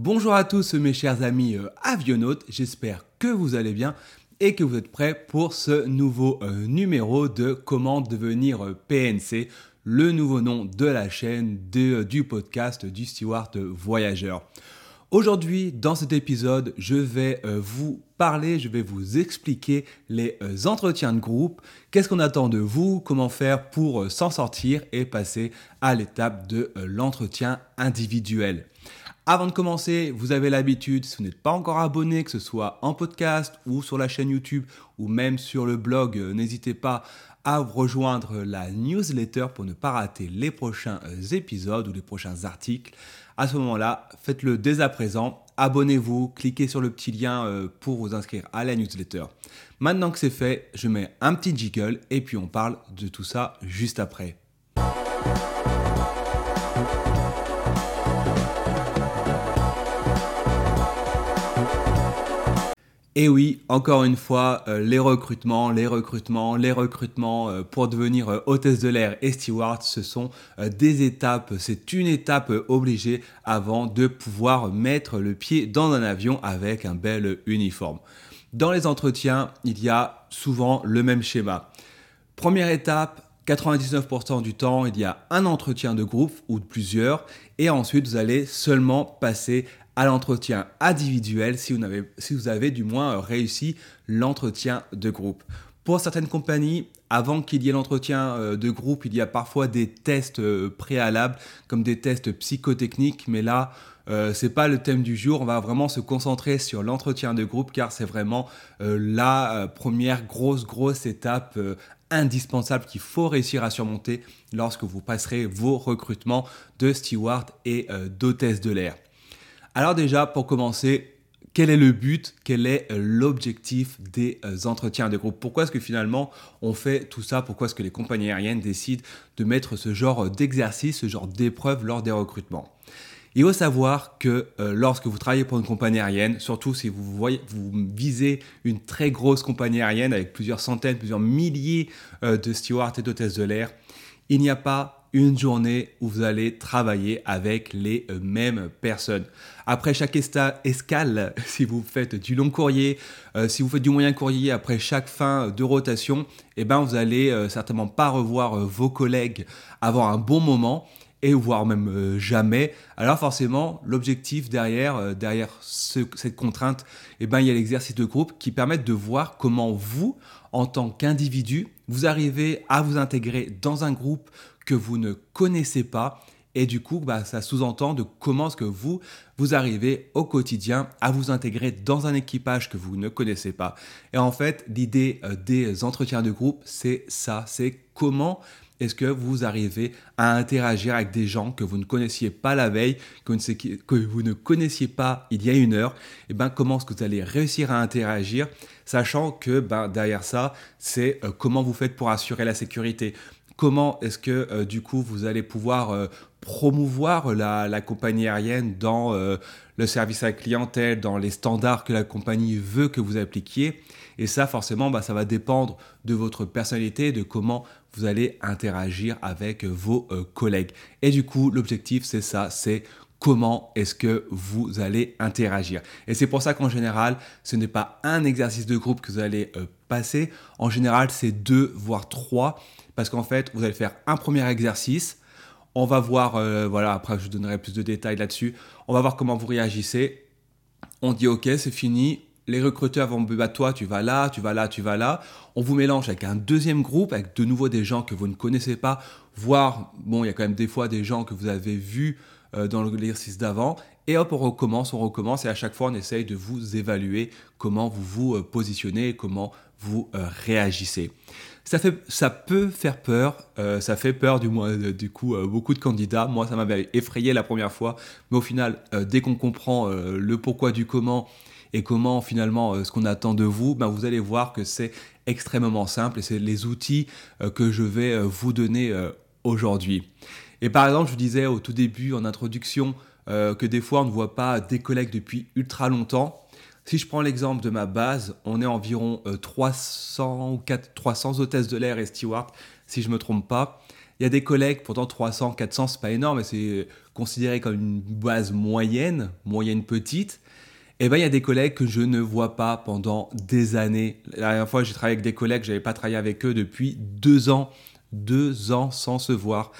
Bonjour à tous mes chers amis euh, avionautes, j'espère que vous allez bien et que vous êtes prêts pour ce nouveau euh, numéro de Comment devenir euh, PNC, le nouveau nom de la chaîne du podcast du Steward Voyageur. Aujourd'hui, dans cet épisode, je vais vous parler, je vais vous expliquer les entretiens de groupe, qu'est-ce qu'on attend de vous, comment faire pour s'en sortir et passer à l'étape de l'entretien individuel. Avant de commencer, vous avez l'habitude, si vous n'êtes pas encore abonné, que ce soit en podcast ou sur la chaîne YouTube ou même sur le blog, euh, n'hésitez pas à rejoindre la newsletter pour ne pas rater les prochains euh, épisodes ou les prochains articles. À ce moment-là, faites-le dès à présent. Abonnez-vous, cliquez sur le petit lien euh, pour vous inscrire à la newsletter. Maintenant que c'est fait, je mets un petit jiggle et puis on parle de tout ça juste après. Et oui, encore une fois, euh, les recrutements, les recrutements, les recrutements euh, pour devenir euh, hôtesse de l'air et steward, ce sont des étapes, c'est une étape obligée avant de pouvoir mettre le pied dans un avion avec un bel uniforme. Dans les entretiens, il y a souvent le même schéma. Première étape, 99% du temps, il y a un entretien de groupe ou de plusieurs, et ensuite vous allez seulement passer à l'entretien individuel si vous, avez, du moins réussi l'entretien de groupe. Pour certaines compagnies, avant qu'il y ait l'entretien euh, de groupe, il y a parfois des tests euh, préalables, comme des tests psychotechniques, mais là, euh, c'est pas le thème du jour. On va vraiment se concentrer sur l'entretien de groupe, car c'est vraiment la première grosse grosse étape indispensable qu'il faut réussir à surmonter lorsque vous passerez vos recrutements de steward et d'hôtesse de l'air. Alors déjà, pour commencer, quel est le but, quel est euh, l'objectif des euh, entretiens de groupe? Pourquoi est-ce que finalement on fait tout ça? Pourquoi est-ce que les compagnies aériennes décident de mettre ce genre d'exercice, ce genre d'épreuve lors des recrutements? Il faut savoir que euh, lorsque vous travaillez pour une compagnie aérienne, surtout si vous visez une très grosse compagnie aérienne avec plusieurs centaines, plusieurs milliers de stewards et d'hôtesses de l'air, il n'y a pas une journée où vous allez travailler avec les euh, mêmes personnes. Après chaque escale, si vous faites du long courrier, euh, si vous faites du moyen courrier, après chaque fin de rotation, eh ben vous allez euh, certainement pas revoir vos collègues, avoir un bon moment et voire même jamais. Alors forcément, l'objectif derrière, derrière cette contrainte, eh ben, il y a l'exercice de groupe qui permet de voir comment vous, en tant qu'individu, vous arrivez à vous intégrer dans un groupe, que vous ne connaissez pas. Et du coup, bah, ça sous-entend de comment est-ce que vous, vous arrivez au quotidien à vous intégrer dans un équipage que vous ne connaissez pas. Et en fait, l'idée euh, des entretiens de groupe, c'est ça, c'est comment est-ce que vous arrivez à interagir avec des gens que vous ne connaissiez pas la veille, que vous ne, connaissiez pas il y a une heure Et ben comment est-ce que vous allez réussir à interagir, sachant que ben, derrière ça, c'est euh, comment vous faites pour assurer la sécurité comment est-ce que euh, du coup vous allez pouvoir euh, promouvoir la, compagnie aérienne dans euh, le service à la clientèle, dans les standards que la compagnie veut que vous appliquiez. Et ça, forcément, bah, ça va dépendre de votre personnalité, de comment vous allez interagir avec vos collègues. Et du coup, l'objectif, c'est ça, c'est comment est-ce que vous allez interagir. Et c'est pour ça qu'en général, ce n'est pas un exercice de groupe que vous allez passer. En général, c'est deux, voire trois parce qu'en fait, vous allez faire un premier exercice. On va voir, euh, voilà, après je vous donnerai plus de détails là-dessus. On va voir comment vous réagissez. On dit ok, c'est fini. Les recruteurs vont bah, toi, tu vas là, tu vas là, tu vas là. On vous mélange avec un deuxième groupe, avec de nouveau des gens que vous ne connaissez pas, voire, bon, il y a quand même des fois des gens que vous avez vus euh, dans l'exercice d'avant. Et hop, on recommence, on recommence, et à chaque fois, on essaye de vous évaluer comment vous vous euh, positionnez, comment vous réagissez. Ça, fait, ça peut faire peur, euh, ça fait peur du, moins, du coup euh, beaucoup de candidats. Moi, ça m'avait effrayé la première fois, mais au final, euh, dès qu'on comprend le pourquoi du comment et comment finalement ce qu'on attend de vous, ben, vous allez voir que c'est extrêmement simple et c'est les outils que je vais vous donner aujourd'hui. Et par exemple, je vous disais au tout début en introduction que des fois on ne voit pas des collègues depuis ultra longtemps. Si je prends l'exemple de ma base, on est environ 300 euh, ou 4, 300 hôtesses de l'air et stewards, si je ne me trompe pas. Il y a des collègues, pourtant 300, 400, c'est pas énorme, c'est considérée comme une base moyenne, moyenne petite, eh ben, il y a des collègues que je ne vois pas pendant des années. La dernière fois, j'ai travaillé avec des collègues, je n'avais pas travaillé avec eux depuis deux ans. Deux ans sans se voir.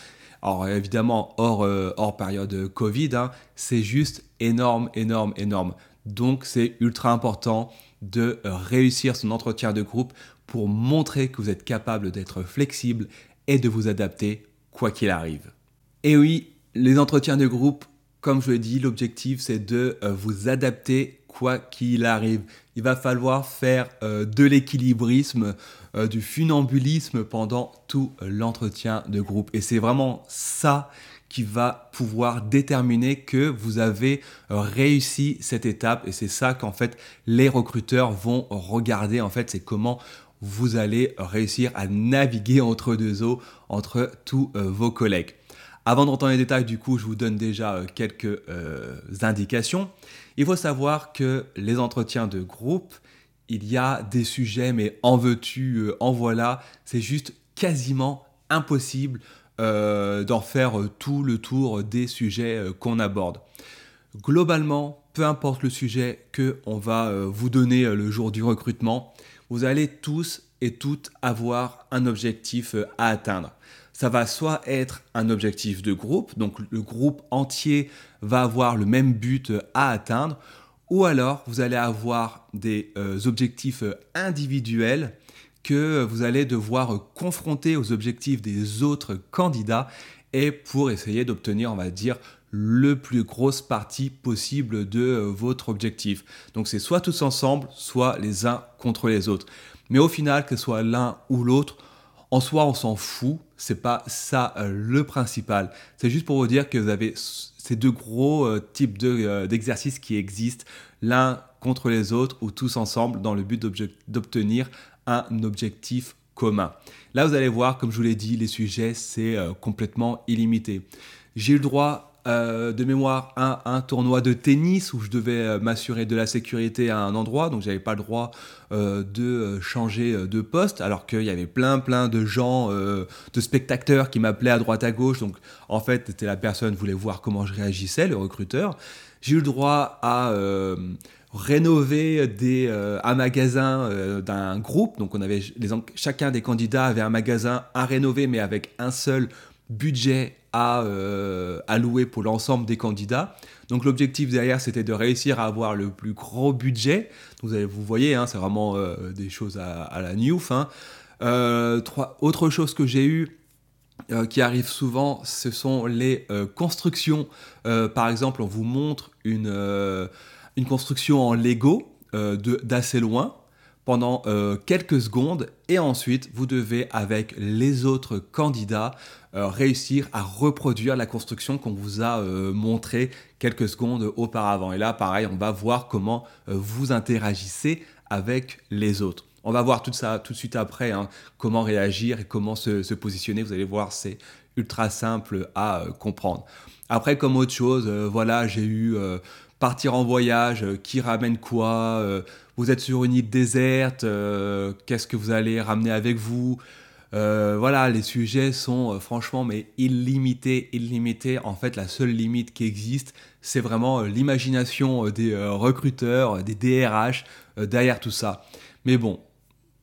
Alors évidemment, hors, euh, hors période Covid, hein, c'est juste énorme, énorme, énorme. Donc c'est ultra important de réussir son entretien de groupe pour montrer que vous êtes capable d'être flexible et de vous adapter quoi qu'il arrive. Et oui, les entretiens de groupe, comme je l'ai dit, l'objectif c'est de euh, vous adapter quoi qu'il arrive. Il va falloir faire euh, de l'équilibrisme, euh, du funambulisme pendant tout l'entretien de groupe. Et c'est vraiment ça qui va pouvoir déterminer que vous avez réussi cette étape et c'est ça qu'en fait les recruteurs vont regarder en fait c'est comment vous allez réussir à naviguer entre deux eaux entre tous vos collègues. Avant de rentrer dans les détails, du coup, je vous donne déjà euh, quelques euh, indications. Il faut savoir que les entretiens de groupe, il y a des sujets, mais en veux-tu, euh, en voilà, c'est juste quasiment impossible d'en faire tout le tour des sujets qu'on aborde. Globalement, peu importe le sujet que on va vous donner le jour du recrutement, vous allez tous et toutes avoir un objectif à atteindre ça va soit être un objectif de groupe, donc le groupe entier va avoir le même but à atteindre, ou alors vous allez avoir des euh, objectifs individuels que vous allez devoir confronter aux objectifs des autres candidats et pour essayer d'obtenir, on va dire, le plus grosse partie possible de euh, votre objectif. Donc c'est soit tous ensemble, soit les uns contre les autres. Mais au final, que ce soit l'un ou l'autre, en soi, on s'en fout. C'est pas ça euh, le principal. C'est juste pour vous dire que vous avez ces deux gros euh, types d'exercices qui existent, l'un contre les autres ou tous ensemble dans le but d'obtenir un objectif commun. Là, vous allez voir, comme je vous l'ai dit, les sujets, c'est complètement illimité. J'ai eu le droit euh, de mémoire un, un, tournoi de tennis où je devais euh, m'assurer de la sécurité à un endroit, donc j'avais pas le droit euh, de changer de poste, alors qu'il y avait plein plein de gens, de spectateurs qui m'appelaient à droite à gauche, donc en fait c'était la personne voulait voir comment je réagissais, le recruteur. J'ai eu le droit à rénover des, un magasin d'un groupe. Donc on avait chacun des candidats avait un magasin à rénover, mais avec un seul budget à euh, allouer pour l'ensemble des candidats. Donc l'objectif derrière, c'était de réussir à avoir le plus gros budget. Vous, vous voyez, hein, c'est vraiment euh, des choses à, la newf. Hein. Euh, autre chose que j'ai eu qui arrive souvent, ce sont les constructions. par exemple, on vous montre une, construction en Lego d'assez loin pendant euh, quelques secondes et ensuite vous devez avec les autres candidats euh, réussir à reproduire la construction qu'on vous a euh, montré quelques secondes auparavant. Et là pareil, on va voir comment vous interagissez avec les autres. On va voir tout ça tout de suite après, hein, comment réagir et comment se, se positionner. Vous allez voir, c'est ultra simple à comprendre. Après, comme autre chose, voilà, j'ai eu partir en voyage, qui ramène quoi vous êtes sur une île déserte, euh, qu'est-ce que vous allez ramener avec vous euh, voilà, les sujets sont euh, franchement mais illimités, illimités. En fait, la seule limite qui existe, c'est vraiment l'imagination des recruteurs, des DRH derrière tout ça. Mais bon,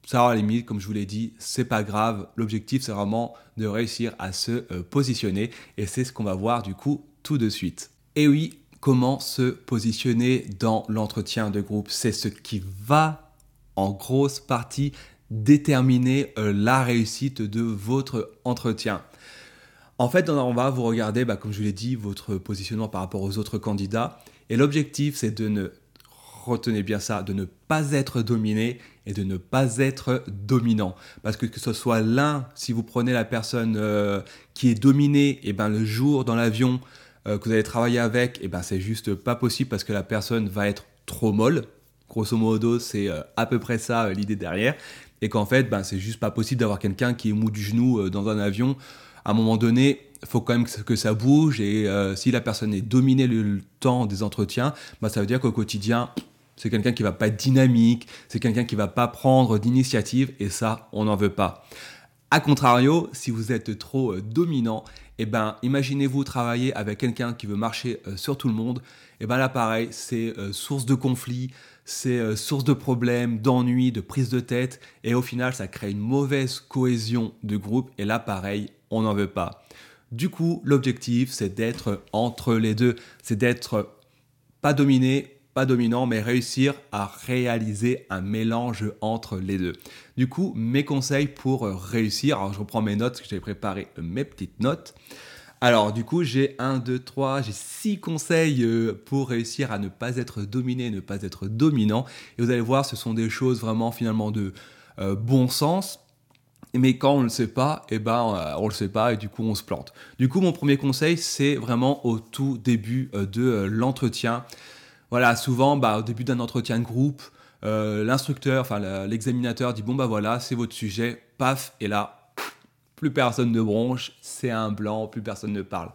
ça à la limite, comme je vous l'ai dit, c'est pas grave. L'objectif, c'est vraiment de réussir à se positionner, et c'est ce qu'on va voir du coup tout de suite. Et oui, comment se positionner dans l'entretien de groupe. C'est ce qui va en grosse partie déterminer euh, la réussite de votre entretien. En fait, on va vous regarder, bah, comme je vous l'ai dit, votre positionnement par rapport aux autres candidats. Et l'objectif, c'est de ne, retenez bien ça, de ne pas être dominé et de ne pas être dominant. Parce que que ce soit l'un, si vous prenez la personne euh, qui est dominée, et ben le jour dans l'avion, euh, que vous allez travailler avec, et eh ben c'est juste pas possible parce que la personne va être trop molle. Grosso modo, c'est euh, à peu près ça euh, l'idée derrière. Et qu'en fait, ben, c'est juste pas possible d'avoir quelqu'un qui est mou du genou dans un avion. À un moment donné, faut quand même que ça bouge. Et si la personne est dominée le, temps des entretiens, ben, ça veut dire qu'au quotidien, c'est quelqu'un qui va pas être dynamique, c'est quelqu'un qui va pas prendre d'initiative. Et ça, on n'en veut pas. A contrario, si vous êtes trop dominant, eh ben, imaginez-vous travailler avec quelqu'un qui veut marcher euh, sur tout le monde. Et eh ben là, pareil, c'est euh, source de conflits, c'est euh, source de problèmes, d'ennuis, de prise de tête. Et au final, ça crée une mauvaise cohésion de groupe. Et là, pareil, on n'en veut pas. Du coup, l'objectif, c'est d'être entre les deux. C'est d'être pas dominé, pas dominant, mais réussir à réaliser un mélange entre les deux. Du coup, mes conseils pour réussir, alors je reprends mes notes, que j'avais préparé mes petites notes. Alors du coup, j'ai un, deux, trois, j'ai six conseils euh, pour réussir à ne pas être dominé, ne pas être dominant. Et vous allez voir, ce sont des choses vraiment finalement de euh, bon sens. Mais quand on ne le sait pas, eh ben, euh, on le sait pas et du coup on se plante. Du coup, mon premier conseil, c'est vraiment au tout début de l'entretien. Voilà, souvent, bah, au début d'un entretien de groupe, euh, l'instructeur, enfin l'examinateur dit bon bah voilà, c'est votre sujet, paf, et là, plus personne ne bronche, c'est un blanc, plus personne ne parle.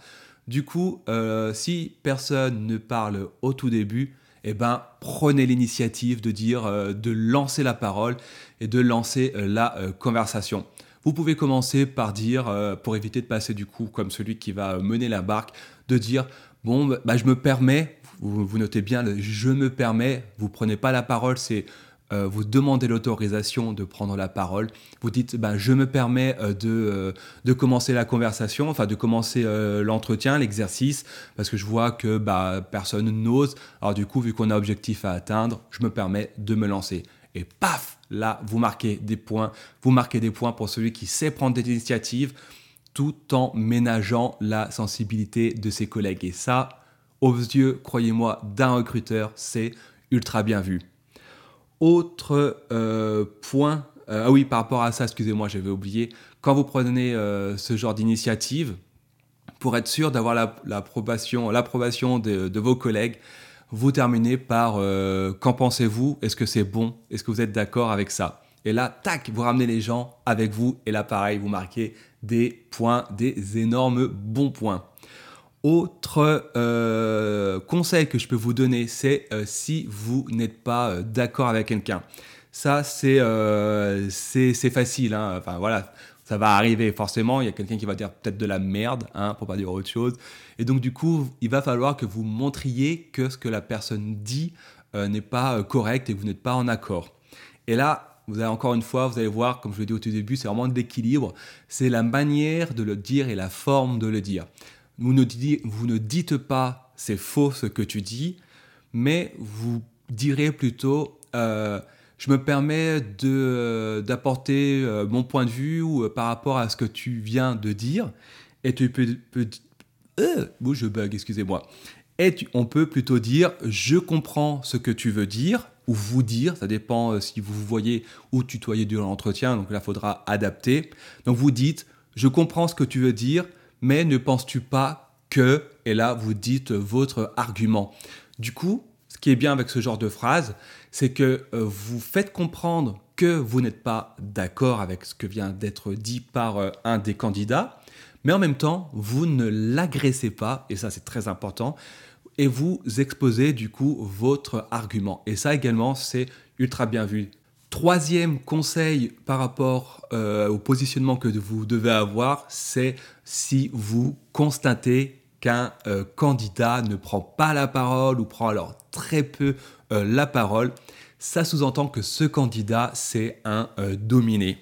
Du coup, euh, si personne ne parle au tout début, eh ben, prenez l'initiative de dire, euh, de lancer la parole et de lancer la conversation. Vous pouvez commencer par dire, pour éviter de passer du coup comme celui qui va mener la barque, de dire bon, bah, je me permets, vous, notez bien le je me permets, vous prenez pas la parole, c'est euh, vous demandez l'autorisation de prendre la parole. Vous dites, bah, je me permets euh, de, euh, de commencer la conversation, enfin de commencer l'entretien, l'exercice, parce que je vois que bah, personne n'ose. Alors du coup, vu qu'on a objectif à atteindre, je me permets de me lancer. Et paf, là, vous marquez des points. Vous marquez des points pour celui qui sait prendre des initiatives tout en ménageant la sensibilité de ses collègues. Et ça, aux yeux, croyez-moi, d'un recruteur, c'est ultra bien vu. Autre euh, point, euh, ah oui, par rapport à ça, excusez-moi, j'avais oublié, quand vous prenez euh, ce genre d'initiative, pour être sûr d'avoir l'approbation de, de, vos collègues, vous terminez par qu'en pensez-vous? Est-ce que c'est bon? Est-ce que vous êtes d'accord avec ça? Et là, tac, vous ramenez les gens avec vous et là, pareil, vous marquez des points, des énormes bons points. Autre euh, conseil que je peux vous donner, c'est euh, si vous n'êtes pas euh, d'accord avec quelqu'un. Ça, c'est facile. Hein. Enfin voilà, ça va arriver forcément. Il y a quelqu'un qui va dire peut-être de la merde, hein, pour pas dire autre chose. Et donc du coup, il va falloir que vous montriez que ce que la personne dit n'est pas correct et que vous n'êtes pas en accord. Et là, vous allez encore une fois, vous allez voir, comme je l'ai dit au tout début, c'est vraiment d'équilibre. C'est la manière de le dire et la forme de le dire. Vous ne, dites, vous pas c'est faux ce que tu dis, mais vous direz plutôt euh, je me permets euh, d'apporter euh, mon point de vue ou, par rapport à ce que tu viens de dire. Et tu peux, peux je bug, excusez-moi. Et on peut plutôt dire je comprends ce que tu veux dire ou vous dire, ça dépend si vous voyez ou tutoyer durant l'entretien, donc là il faudra adapter. Donc vous dites je comprends ce que tu veux dire, mais ne penses-tu pas que, et là vous dites votre argument. Du coup, ce qui est bien avec ce genre de phrase, c'est que euh, vous faites comprendre que vous n'êtes pas d'accord avec ce que vient d'être dit par euh, un des candidats, mais en même temps, vous ne l'agressez pas, et ça c'est très important, et vous exposez du coup votre argument. Et ça également, c'est ultra bien vu Troisième conseil par rapport euh, au positionnement que vous devez avoir, c'est si vous constatez qu'un euh, candidat ne prend pas la parole ou prend alors très peu euh, la parole, ça sous-entend que ce candidat, c'est un dominé.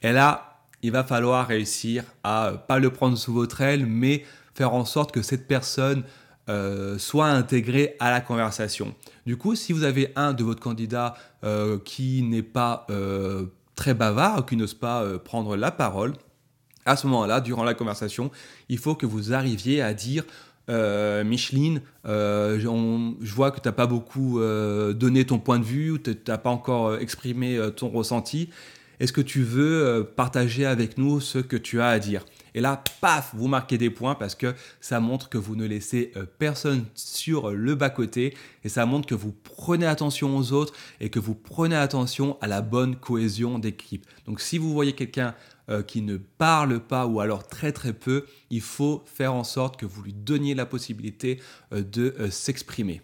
Et là, il va falloir réussir à pas le prendre sous votre aile, mais faire en sorte que cette personne euh, soit intégré à la conversation. Du coup, si vous avez un de votre candidat euh, qui n'est pas euh, très bavard, qui n'ose pas prendre la parole, à ce moment-là, durant la conversation, il faut que vous arriviez à dire Micheline, je vois que tu n'as pas beaucoup donné ton point de vue, tu n'as pas encore exprimé ton ressenti. Est-ce que tu veux partager avec nous ce que tu as à dire? Et là, paf, vous marquez des points parce que ça montre que vous ne laissez euh, personne sur le bas-côté et ça montre que vous prenez attention aux autres et que vous prenez attention à la bonne cohésion d'équipe. Donc si vous voyez quelqu'un euh, qui ne parle pas ou alors très très peu, il faut faire en sorte que vous lui donniez la possibilité euh, de s'exprimer.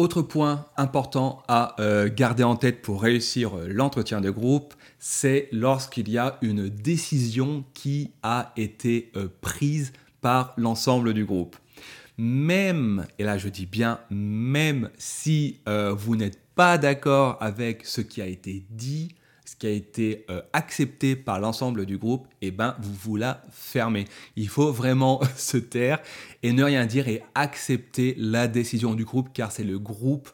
Autre point important à euh, garder en tête pour réussir euh, l'entretien de groupe, c'est lorsqu'il y a une décision qui a été euh, prise par l'ensemble du groupe. Même, et là je dis bien même si vous n'êtes pas d'accord avec ce qui a été dit, ce qui a été euh, accepté par l'ensemble du groupe, eh ben, vous vous la fermez. Il faut vraiment se taire et ne rien dire et accepter la décision du groupe car c'est le groupe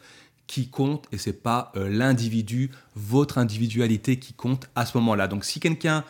qui compte et c'est pas euh, l'individu, votre individualité qui compte à ce moment-là. Donc si quelqu'un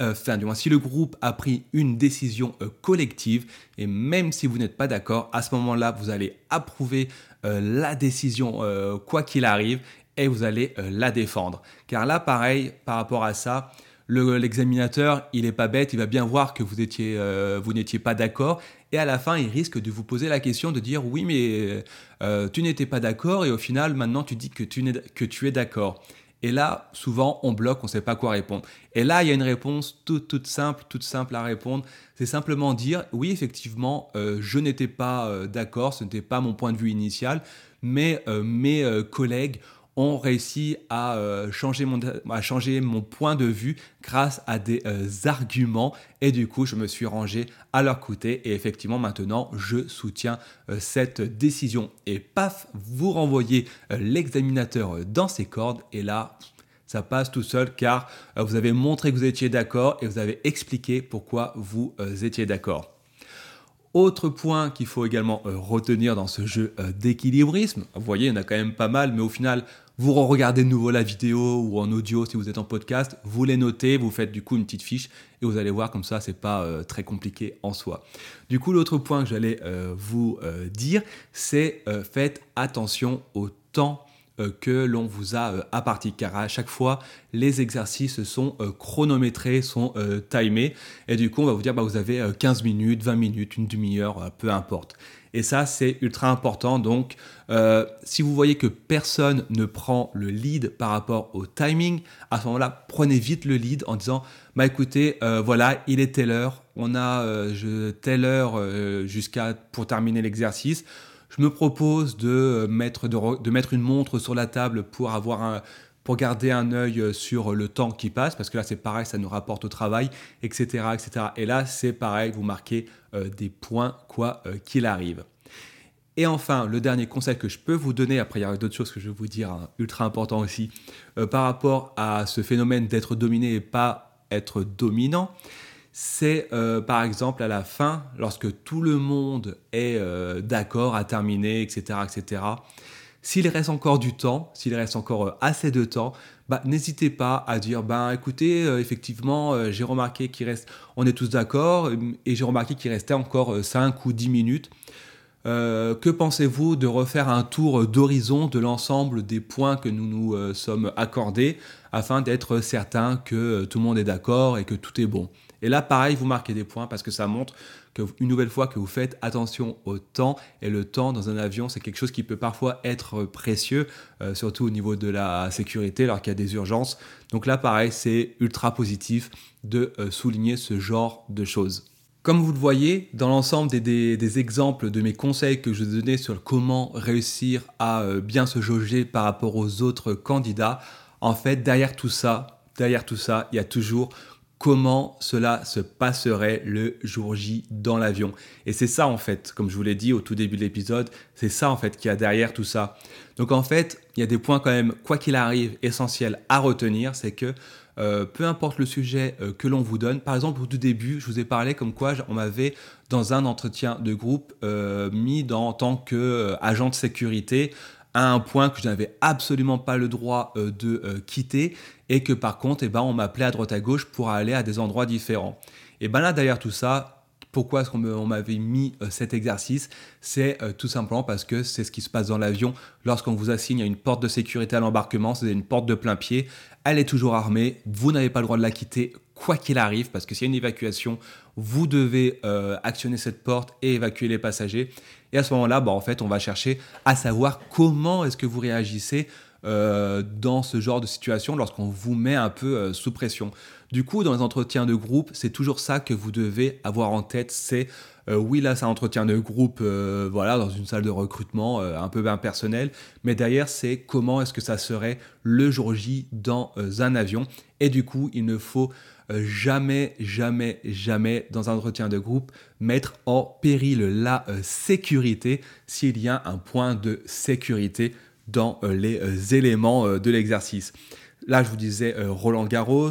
euh, Enfin, du moins, si le groupe a pris une décision collective, et même si vous n'êtes pas d'accord, à ce moment-là, vous allez approuver la décision quoi qu'il arrive, et vous allez euh, la défendre. Car là, pareil, par rapport à ça, l'examinateur, il n'est pas bête, il va bien voir que euh, vous n'étiez pas d'accord, et à la fin, il risque de vous poser la question de dire oui, mais euh, tu n'étais pas d'accord, et au final, maintenant, tu dis que tu, que tu es d'accord. Et là, souvent, on bloque, on ne sait pas quoi répondre. Et là, il y a une réponse toute simple, toute simple à répondre. C'est simplement dire, oui, effectivement, je n'étais pas d'accord, ce n'était pas mon point de vue initial, mais mes collègues ont réussi à, euh, changer mon, changer mon point de vue grâce à des euh, arguments. Et du coup je me suis rangé à leur côté. Et effectivement maintenant je soutiens euh, cette décision. Et paf vous renvoyez l'examinateur dans ses cordes. Et là ça passe tout seul car vous avez montré que vous étiez d'accord et vous avez expliqué pourquoi vous étiez d'accord. Autre point qu'il faut également retenir dans ce jeu d'équilibrisme, vous voyez, il y en a quand même pas mal, mais au final, vous regardez de nouveau la vidéo ou en audio si vous êtes en podcast, vous les notez, vous faites du coup une petite fiche et vous allez voir comme ça, c'est pas euh, très compliqué en soi. Du coup, l'autre point que j'allais euh, vous euh, dire, c'est faites attention au temps que l'on vous a apparti car à chaque fois les exercices sont chronométrés, sont timés et du coup on va vous dire bah, vous avez 15 minutes, 20 minutes, une demi-heure, peu importe. Et ça, c'est ultra important. Donc, euh, si vous voyez que personne ne prend le lead par rapport au timing, à ce moment-là, prenez vite le lead en disant, bah écoutez, euh, voilà, il est telle heure, on a euh, telle heure jusqu'à pour terminer l'exercice. Je me propose de mettre, de, mettre une montre sur la table pour avoir pour garder un œil sur le temps qui passe, parce que là c'est pareil, ça nous rapporte au travail, etc. etc. Et là c'est pareil, vous marquez euh, des points quoi euh, qu'il arrive. Et enfin, le dernier conseil que je peux vous donner, après il y a d'autres choses que je vais vous dire, hein, ultra important aussi, euh, par rapport à ce phénomène d'être dominé et pas être dominant, c'est par exemple à la fin, lorsque tout le monde est d'accord à terminer, etc., etc., s'il reste encore du temps, s'il reste encore euh, assez de temps, bah, n'hésitez pas à dire ben écoutez, euh, effectivement, euh, j'ai remarqué qu'il reste, on est tous d'accord, et j'ai remarqué qu'il restait encore 5 ou 10 minutes. que pensez-vous de refaire un tour d'horizon de l'ensemble des points que nous nous sommes accordés afin d'être certain que tout le monde est d'accord et que tout est bon? Et là, pareil, vous marquez des points parce que ça montre une nouvelle fois que vous faites attention au temps. Et le temps dans un avion, c'est quelque chose qui peut parfois être précieux, euh, surtout au niveau de la sécurité, alors qu'il y a des urgences. Donc là, pareil, c'est ultra positif de euh, souligner ce genre de choses. Comme vous le voyez, dans l'ensemble des, exemples de mes conseils que je donnais sur comment réussir à euh, bien se jauger par rapport aux autres candidats, en fait, derrière tout ça, derrière tout ça, il y a toujours comment cela se passerait le jour J dans l'avion. Et c'est ça en fait, comme je vous l'ai dit au tout début de l'épisode, c'est ça en fait qui a derrière tout ça. Donc en fait, il y a des points quand même, quoi qu'il arrive, essentiels à retenir, c'est que euh, peu importe le sujet euh, que l'on vous donne, par exemple au tout début, je vous ai parlé comme quoi on m'avait dans un entretien de groupe euh, mis en tant qu'agent de sécurité à un point que je n'avais absolument pas le droit de quitter et que par contre, eh ben, on m'appelait à droite à gauche pour aller à des endroits différents. Et ben là, derrière tout ça, pourquoi est-ce qu'on m'avait mis euh, cet exercice? C'est tout simplement parce que c'est ce qui se passe dans l'avion lorsqu'on vous assigne une porte de sécurité à l'embarquement, c'est une porte de plein pied, elle est toujours armée, vous n'avez pas le droit de la quitter quoi qu'il arrive, parce que s'il y a une évacuation, vous devez euh, actionner cette porte et évacuer les passagers. Et à ce moment-là, bah, en fait, on va chercher à savoir comment est-ce que vous réagissez dans ce genre de situation lorsqu'on vous met un peu sous pression. Du coup, dans les entretiens de groupe, c'est toujours ça que vous devez avoir en tête, c'est euh, oui, là, c'est un entretien de groupe, euh, voilà, dans une salle de recrutement euh, un peu impersonnel. Mais derrière, c'est comment est-ce que ça serait le jour J dans un avion. Et du coup, il ne faut jamais, jamais, jamais, dans un entretien de groupe, mettre en péril la sécurité s'il y a un point de sécurité dans les éléments de l'exercice. Là, je vous disais Roland Garros.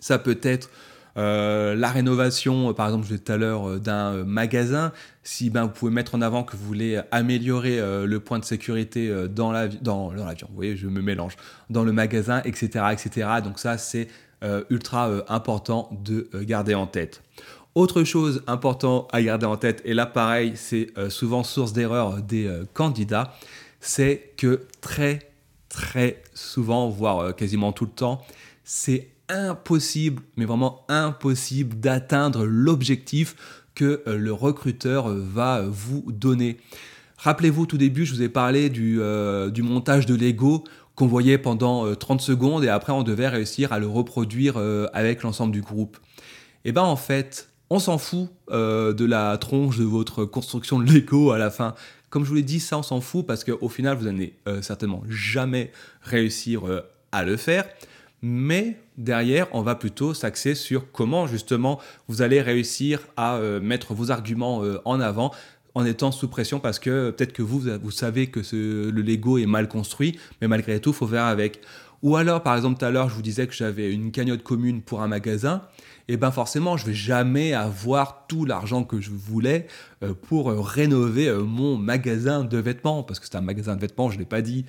Ça peut être euh, la rénovation, euh, par exemple, je disais tout à l'heure, euh, d'un magasin, si ben, vous pouvez mettre en avant que vous voulez améliorer le point de sécurité dans l'avion, dans, l'avion, vous voyez, je me mélange, dans le magasin, etc. etc. Donc ça, c'est ultra important de garder en tête. Autre chose importante à garder en tête, et là pareil, c'est souvent source d'erreur des candidats, c'est que très très souvent, voire quasiment tout le temps, c'est impossible, mais vraiment impossible d'atteindre l'objectif que euh, le recruteur euh, va vous donner. Rappelez-vous, tout début, je vous ai parlé du, euh, montage de Lego qu'on voyait pendant 30 secondes et après on devait réussir à le reproduire avec l'ensemble du groupe. Et eh bien en fait, on s'en fout de la tronche de votre construction de Lego à la fin. Comme je vous l'ai dit, ça on s'en fout parce qu'au final, vous n'allez certainement jamais réussir à le faire mais derrière, on va plutôt s'axer sur comment justement vous allez réussir à euh, mettre vos arguments euh, en avant en étant sous pression parce que peut-être que vous, vous savez que le Lego est mal construit, mais malgré tout, il faut faire avec. Ou alors, par exemple, tout à l'heure, je vous disais que j'avais une cagnotte commune pour un magasin. Et bien forcément, je vais jamais avoir tout l'argent que je voulais euh, pour rénover mon magasin de vêtements, parce que c'est un magasin de vêtements, je ne l'ai pas dit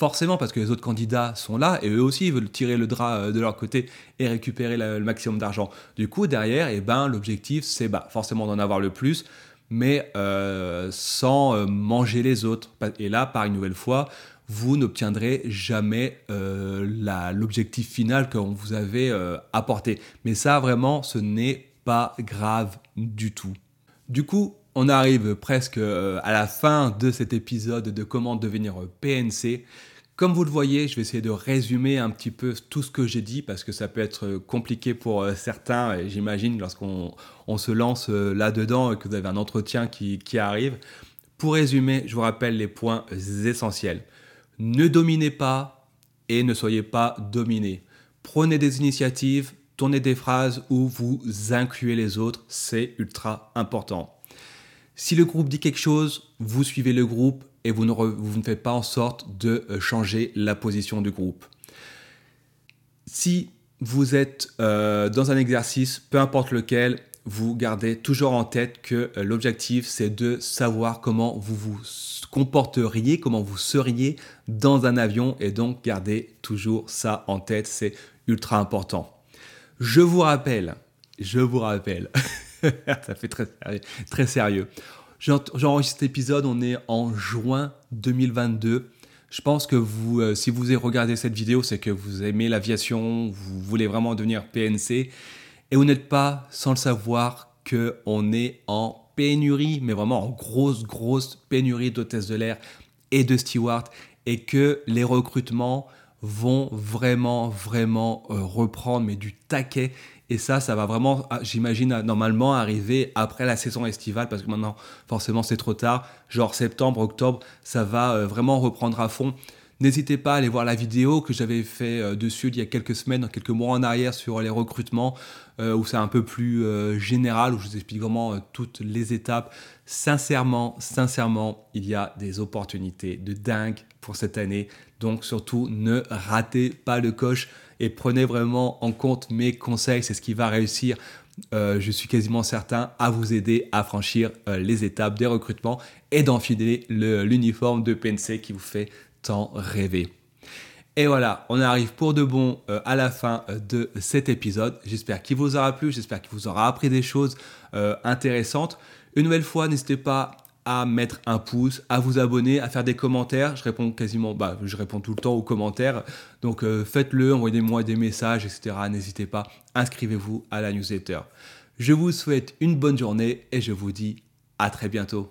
forcément parce que les autres candidats sont là et eux aussi veulent tirer le drap euh, de leur côté et récupérer le maximum d'argent. Du coup, derrière, et eh ben, l'objectif, c'est bah, forcément d'en avoir le plus, mais euh, sans euh, manger les autres. Et là, par une nouvelle fois, vous n'obtiendrez jamais l'objectif final qu'on vous avait apporté. Mais ça, vraiment, ce n'est pas grave du tout. Du coup, on arrive presque euh, à la fin de cet épisode de comment devenir PNC. Comme vous le voyez, je vais essayer de résumer un petit peu tout ce que j'ai dit parce que ça peut être compliqué pour euh, certains, j'imagine, lorsqu'on se lance euh, là-dedans et que vous avez un entretien qui, qui arrive. Pour résumer, je vous rappelle les points essentiels. Ne dominez pas et ne soyez pas dominé. Prenez des initiatives, tournez des phrases où vous incluez les autres, c'est ultra important. Si le groupe dit quelque chose, vous suivez le groupe et vous ne, vous faites pas en sorte de euh, changer la position du groupe. Si vous êtes euh, dans un exercice, peu importe lequel, vous gardez toujours en tête que euh, l'objectif, c'est de savoir comment vous vous comporteriez, comment vous seriez dans un avion, et donc gardez toujours ça en tête, c'est ultra important. Je vous rappelle, je vous rappelle, ça fait très, très sérieux. J'enregistre cet épisode, on est en juin 2022. Je pense que vous, euh, si vous avez regardé cette vidéo, c'est que vous aimez l'aviation, vous voulez vraiment devenir PNC, et vous n'êtes pas sans le savoir qu'on est en pénurie, mais vraiment en grosse, grosse pénurie d'hôtesses de l'air et de stewards, et que les recrutements vont vraiment, vraiment euh, reprendre, mais du taquet. Et ça, ça va vraiment, ah, j'imagine, normalement arriver après la saison estivale, parce que maintenant, forcément, c'est trop tard. Genre septembre, octobre, ça va euh, vraiment reprendre à fond. N'hésitez pas à aller voir la vidéo que j'avais fait euh, dessus il y a quelques semaines, quelques mois en arrière sur les recrutements, euh, où c'est un peu plus général, où je vous explique vraiment toutes les étapes. Sincèrement, sincèrement, il y a des opportunités de dingue pour cette année. Donc surtout, ne ratez pas le coche et prenez vraiment en compte mes conseils. C'est ce qui va réussir, euh, je suis quasiment certain, à vous aider à franchir euh, les étapes des recrutements et d'enfiler l'uniforme de PNC qui vous fait tant rêver. Et voilà, on arrive pour de bon euh, à la fin de cet épisode. J'espère qu'il vous aura plu, j'espère qu'il vous aura appris des choses intéressantes. Une nouvelle fois, n'hésitez pas à mettre un pouce, à vous abonner, à faire des commentaires. Je réponds quasiment, bah, je réponds tout le temps aux commentaires. Donc euh, faites-le, envoyez-moi des messages, etc. N'hésitez pas, inscrivez-vous à la newsletter. Je vous souhaite une bonne journée et je vous dis à très bientôt.